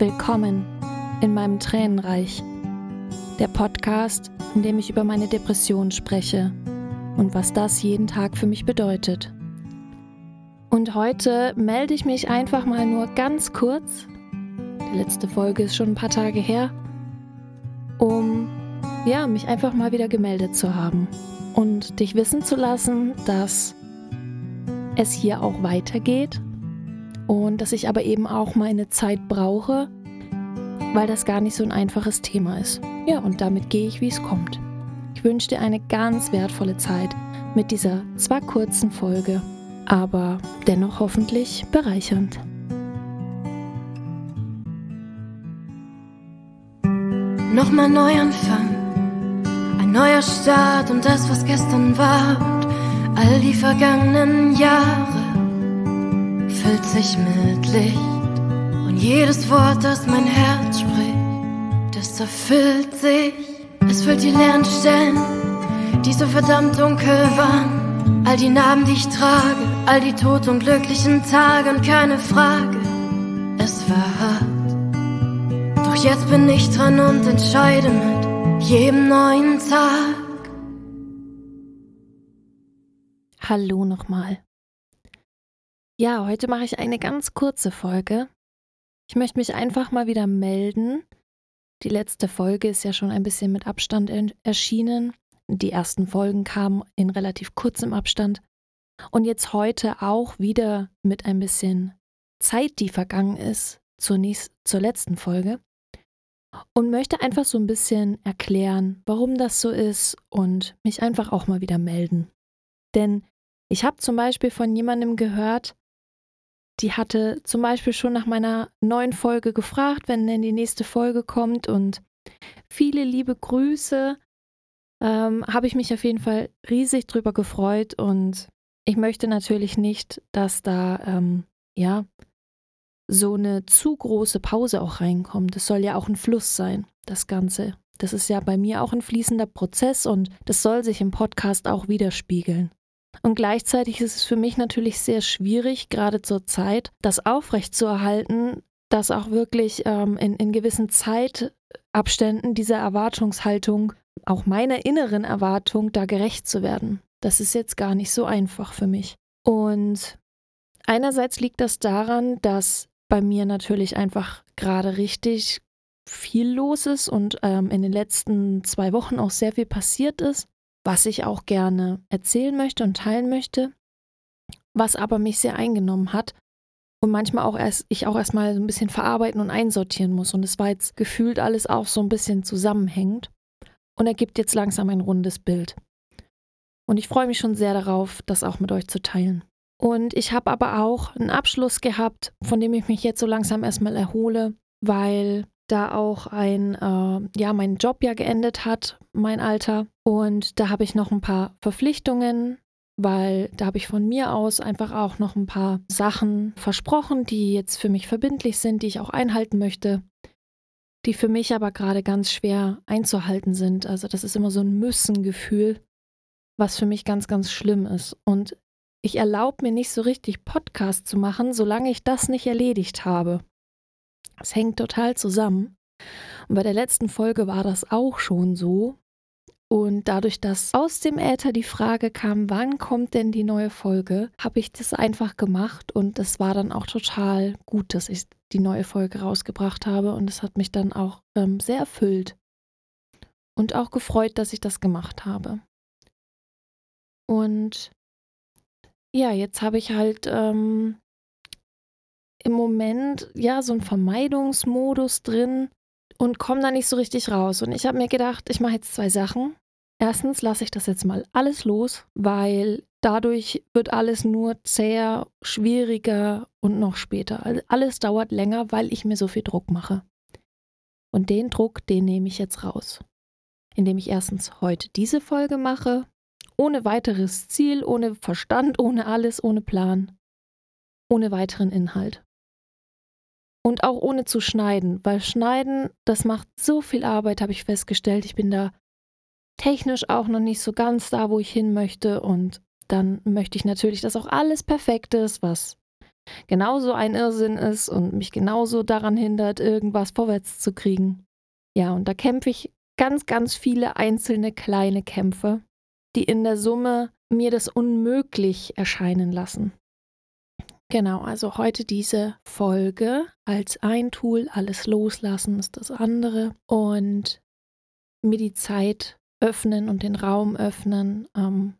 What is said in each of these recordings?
Willkommen in meinem Tränenreich. Der Podcast, in dem ich über meine Depression spreche und was das jeden Tag für mich bedeutet. Und heute melde ich mich einfach mal nur ganz kurz. Die letzte Folge ist schon ein paar Tage her, um ja, mich einfach mal wieder gemeldet zu haben und dich wissen zu lassen, dass es hier auch weitergeht und dass ich aber eben auch meine Zeit brauche, weil das gar nicht so ein einfaches Thema ist. Ja, und damit gehe ich, wie es kommt. Ich wünsche dir eine ganz wertvolle Zeit mit dieser zwar kurzen Folge, aber dennoch hoffentlich bereichernd. Nochmal Neuanfang, ein neuer Start und das, was gestern war und all die vergangenen Jahre füllt sich mit Licht. Und jedes Wort, das mein Herz spricht, das erfüllt sich. Es füllt die leeren Stellen, die so verdammt dunkel waren. All die Narben, die ich trage, all die tot und glücklichen Tage und keine Frage, es war hart. Doch jetzt bin ich dran und entscheide mit jedem neuen Tag. Hallo nochmal. Ja, heute mache ich eine ganz kurze Folge. Ich möchte mich einfach mal wieder melden. Die letzte Folge ist ja schon ein bisschen mit Abstand erschienen. Die ersten Folgen kamen in relativ kurzem Abstand. Und jetzt heute auch wieder mit ein bisschen Zeit, die vergangen ist, zur, nächsten, zur letzten Folge. Und möchte einfach so ein bisschen erklären, warum das so ist und mich einfach auch mal wieder melden. Denn ich habe zum Beispiel von jemandem gehört, die hatte zum Beispiel schon nach meiner neuen Folge gefragt, wenn denn die nächste Folge kommt. Und viele liebe Grüße. Ähm, Habe ich mich auf jeden Fall riesig drüber gefreut. Und ich möchte natürlich nicht, dass da, ähm, ja, so eine zu große Pause auch reinkommt. Das soll ja auch ein Fluss sein, das Ganze. Das ist ja bei mir auch ein fließender Prozess und das soll sich im Podcast auch widerspiegeln. Und gleichzeitig ist es für mich natürlich sehr schwierig, gerade zur Zeit, das aufrechtzuerhalten, dass auch wirklich ähm, in, in gewissen Zeitabständen dieser Erwartungshaltung, auch meiner inneren Erwartung, da gerecht zu werden. Das ist jetzt gar nicht so einfach für mich. Und einerseits liegt das daran, dass bei mir natürlich einfach gerade richtig viel los ist und ähm, in den letzten zwei Wochen auch sehr viel passiert ist was ich auch gerne erzählen möchte und teilen möchte, was aber mich sehr eingenommen hat und manchmal auch erst ich auch erstmal so ein bisschen verarbeiten und einsortieren muss und es war jetzt gefühlt alles auch so ein bisschen zusammenhängend und ergibt jetzt langsam ein rundes Bild. Und ich freue mich schon sehr darauf, das auch mit euch zu teilen. Und ich habe aber auch einen Abschluss gehabt, von dem ich mich jetzt so langsam erstmal erhole, weil da auch ein, äh, ja, mein Job ja geendet hat, mein Alter. Und da habe ich noch ein paar Verpflichtungen, weil da habe ich von mir aus einfach auch noch ein paar Sachen versprochen, die jetzt für mich verbindlich sind, die ich auch einhalten möchte, die für mich aber gerade ganz schwer einzuhalten sind. Also das ist immer so ein Müssen-Gefühl, was für mich ganz, ganz schlimm ist. Und ich erlaube mir nicht so richtig Podcast zu machen, solange ich das nicht erledigt habe. Es hängt total zusammen. Und bei der letzten Folge war das auch schon so. Und dadurch, dass aus dem Äther die Frage kam, wann kommt denn die neue Folge, habe ich das einfach gemacht und es war dann auch total gut, dass ich die neue Folge rausgebracht habe und es hat mich dann auch ähm, sehr erfüllt und auch gefreut, dass ich das gemacht habe. Und ja, jetzt habe ich halt ähm, im Moment ja so einen Vermeidungsmodus drin und komme da nicht so richtig raus. Und ich habe mir gedacht, ich mache jetzt zwei Sachen. Erstens lasse ich das jetzt mal alles los, weil dadurch wird alles nur zäher, schwieriger und noch später. Also alles dauert länger, weil ich mir so viel Druck mache. Und den Druck, den nehme ich jetzt raus. Indem ich erstens heute diese Folge mache, ohne weiteres Ziel, ohne Verstand, ohne alles, ohne Plan, ohne weiteren Inhalt. Und auch ohne zu schneiden, weil Schneiden, das macht so viel Arbeit, habe ich festgestellt. Ich bin da technisch auch noch nicht so ganz da, wo ich hin möchte. Und dann möchte ich natürlich, dass auch alles perfekt ist, was genauso ein Irrsinn ist und mich genauso daran hindert, irgendwas vorwärts zu kriegen. Ja, und da kämpfe ich ganz, ganz viele einzelne kleine Kämpfe, die in der Summe mir das unmöglich erscheinen lassen. Genau, also heute diese Folge als ein Tool, alles loslassen ist das andere und mir die Zeit öffnen und den Raum öffnen, ähm,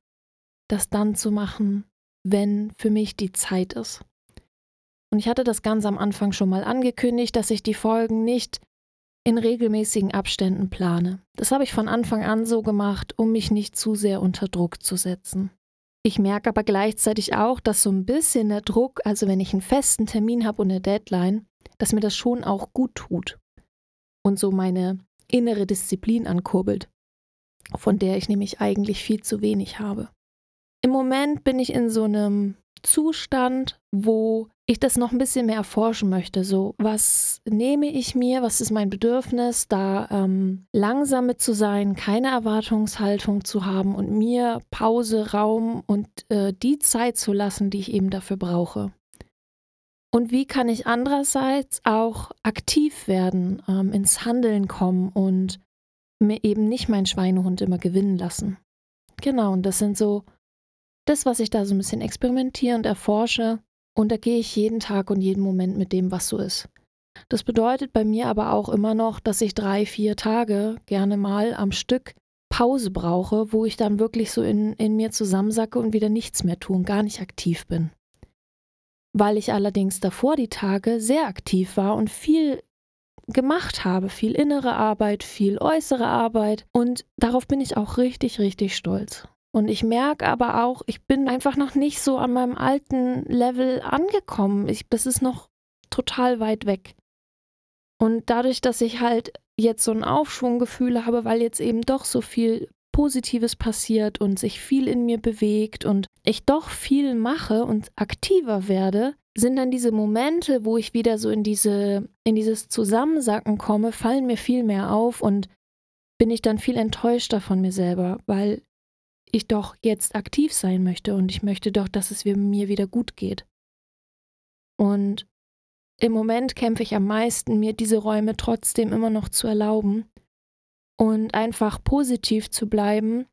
das dann zu machen, wenn für mich die Zeit ist. Und ich hatte das ganz am Anfang schon mal angekündigt, dass ich die Folgen nicht in regelmäßigen Abständen plane. Das habe ich von Anfang an so gemacht, um mich nicht zu sehr unter Druck zu setzen. Ich merke aber gleichzeitig auch, dass so ein bisschen der Druck, also wenn ich einen festen Termin habe und eine Deadline, dass mir das schon auch gut tut und so meine innere Disziplin ankurbelt, von der ich nämlich eigentlich viel zu wenig habe. Im Moment bin ich in so einem Zustand, wo ich das noch ein bisschen mehr erforschen möchte. So, was nehme ich mir? Was ist mein Bedürfnis, da ähm, langsam zu sein, keine Erwartungshaltung zu haben und mir Pause, Raum und äh, die Zeit zu lassen, die ich eben dafür brauche. Und wie kann ich andererseits auch aktiv werden, ähm, ins Handeln kommen und mir eben nicht mein Schweinehund immer gewinnen lassen? Genau, und das sind so das, was ich da so ein bisschen experimentiere und erforsche, und da gehe ich jeden Tag und jeden Moment mit dem, was so ist. Das bedeutet bei mir aber auch immer noch, dass ich drei, vier Tage gerne mal am Stück Pause brauche, wo ich dann wirklich so in, in mir zusammensacke und wieder nichts mehr tue und gar nicht aktiv bin. Weil ich allerdings davor die Tage sehr aktiv war und viel gemacht habe, viel innere Arbeit, viel äußere Arbeit und darauf bin ich auch richtig, richtig stolz. Und ich merke aber auch, ich bin einfach noch nicht so an meinem alten Level angekommen. Ich, das ist noch total weit weg. Und dadurch, dass ich halt jetzt so ein Aufschwunggefühl habe, weil jetzt eben doch so viel Positives passiert und sich viel in mir bewegt und ich doch viel mache und aktiver werde, sind dann diese Momente, wo ich wieder so in diese in dieses Zusammensacken komme, fallen mir viel mehr auf und bin ich dann viel enttäuschter von mir selber, weil ich doch jetzt aktiv sein möchte und ich möchte doch, dass es mir wieder gut geht. Und im Moment kämpfe ich am meisten, mir diese Räume trotzdem immer noch zu erlauben und einfach positiv zu bleiben,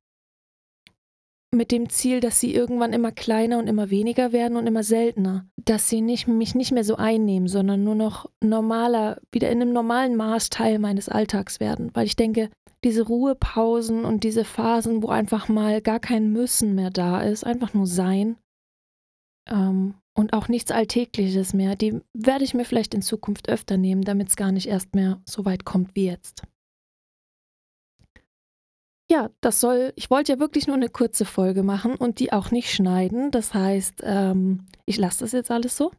mit dem Ziel, dass sie irgendwann immer kleiner und immer weniger werden und immer seltener. Dass sie nicht, mich nicht mehr so einnehmen, sondern nur noch normaler, wieder in einem normalen Maß Teil meines Alltags werden. Weil ich denke, diese Ruhepausen und diese Phasen, wo einfach mal gar kein Müssen mehr da ist, einfach nur sein ähm, und auch nichts Alltägliches mehr, die werde ich mir vielleicht in Zukunft öfter nehmen, damit es gar nicht erst mehr so weit kommt wie jetzt. Ja, das soll, ich wollte ja wirklich nur eine kurze Folge machen und die auch nicht schneiden. Das heißt, ähm, ich lasse das jetzt alles so.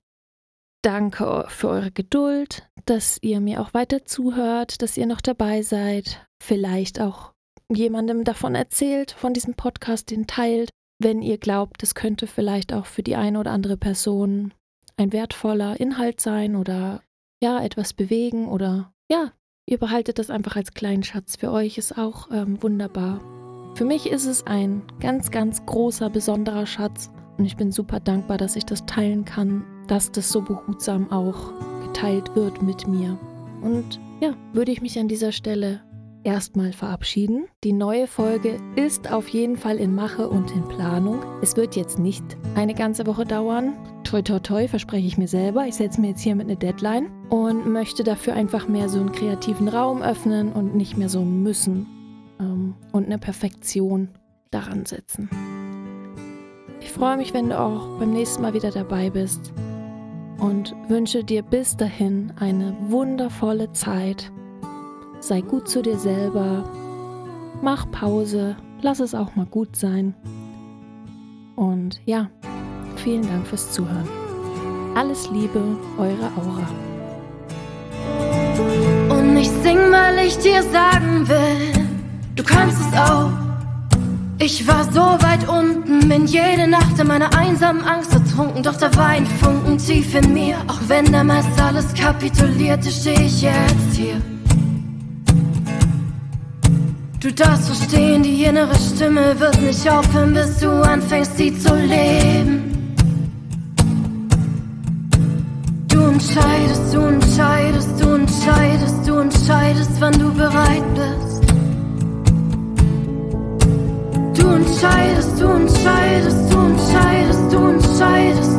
Danke für eure Geduld, dass ihr mir auch weiter zuhört, dass ihr noch dabei seid, vielleicht auch jemandem davon erzählt, von diesem Podcast, den teilt, wenn ihr glaubt, es könnte vielleicht auch für die eine oder andere Person ein wertvoller Inhalt sein oder ja, etwas bewegen oder ja, ihr behaltet das einfach als kleinen Schatz. Für euch ist auch ähm, wunderbar. Für mich ist es ein ganz, ganz großer, besonderer Schatz und ich bin super dankbar, dass ich das teilen kann, dass das so behutsam auch geteilt wird mit mir. Und ja, würde ich mich an dieser Stelle erstmal verabschieden. Die neue Folge ist auf jeden Fall in Mache und in Planung. Es wird jetzt nicht eine ganze Woche dauern. Toi, toi, toi, verspreche ich mir selber. Ich setze mir jetzt hier mit einer Deadline und möchte dafür einfach mehr so einen kreativen Raum öffnen und nicht mehr so ein Müssen ähm, und eine Perfektion daran setzen. Ich freue mich, wenn du auch beim nächsten Mal wieder dabei bist und wünsche dir bis dahin eine wundervolle Zeit sei gut zu dir selber, mach Pause, lass es auch mal gut sein. Und ja, vielen Dank fürs Zuhören. Alles Liebe, eure Aura. Und ich sing, weil ich dir sagen will, du kannst es auch. Ich war so weit unten, bin jede Nacht in meiner einsamen Angst ertrunken, doch da war ein Funken tief in mir. Auch wenn damals alles kapitulierte, steh ich jetzt hier. Du darfst verstehen, die innere Stimme wird nicht aufhören, bis du anfängst, sie zu leben. entscheidest, du entscheidest, du entscheidest, du entscheidest, wann du bereit bist. Du entscheidest, du entscheidest, du entscheidest, du entscheidest.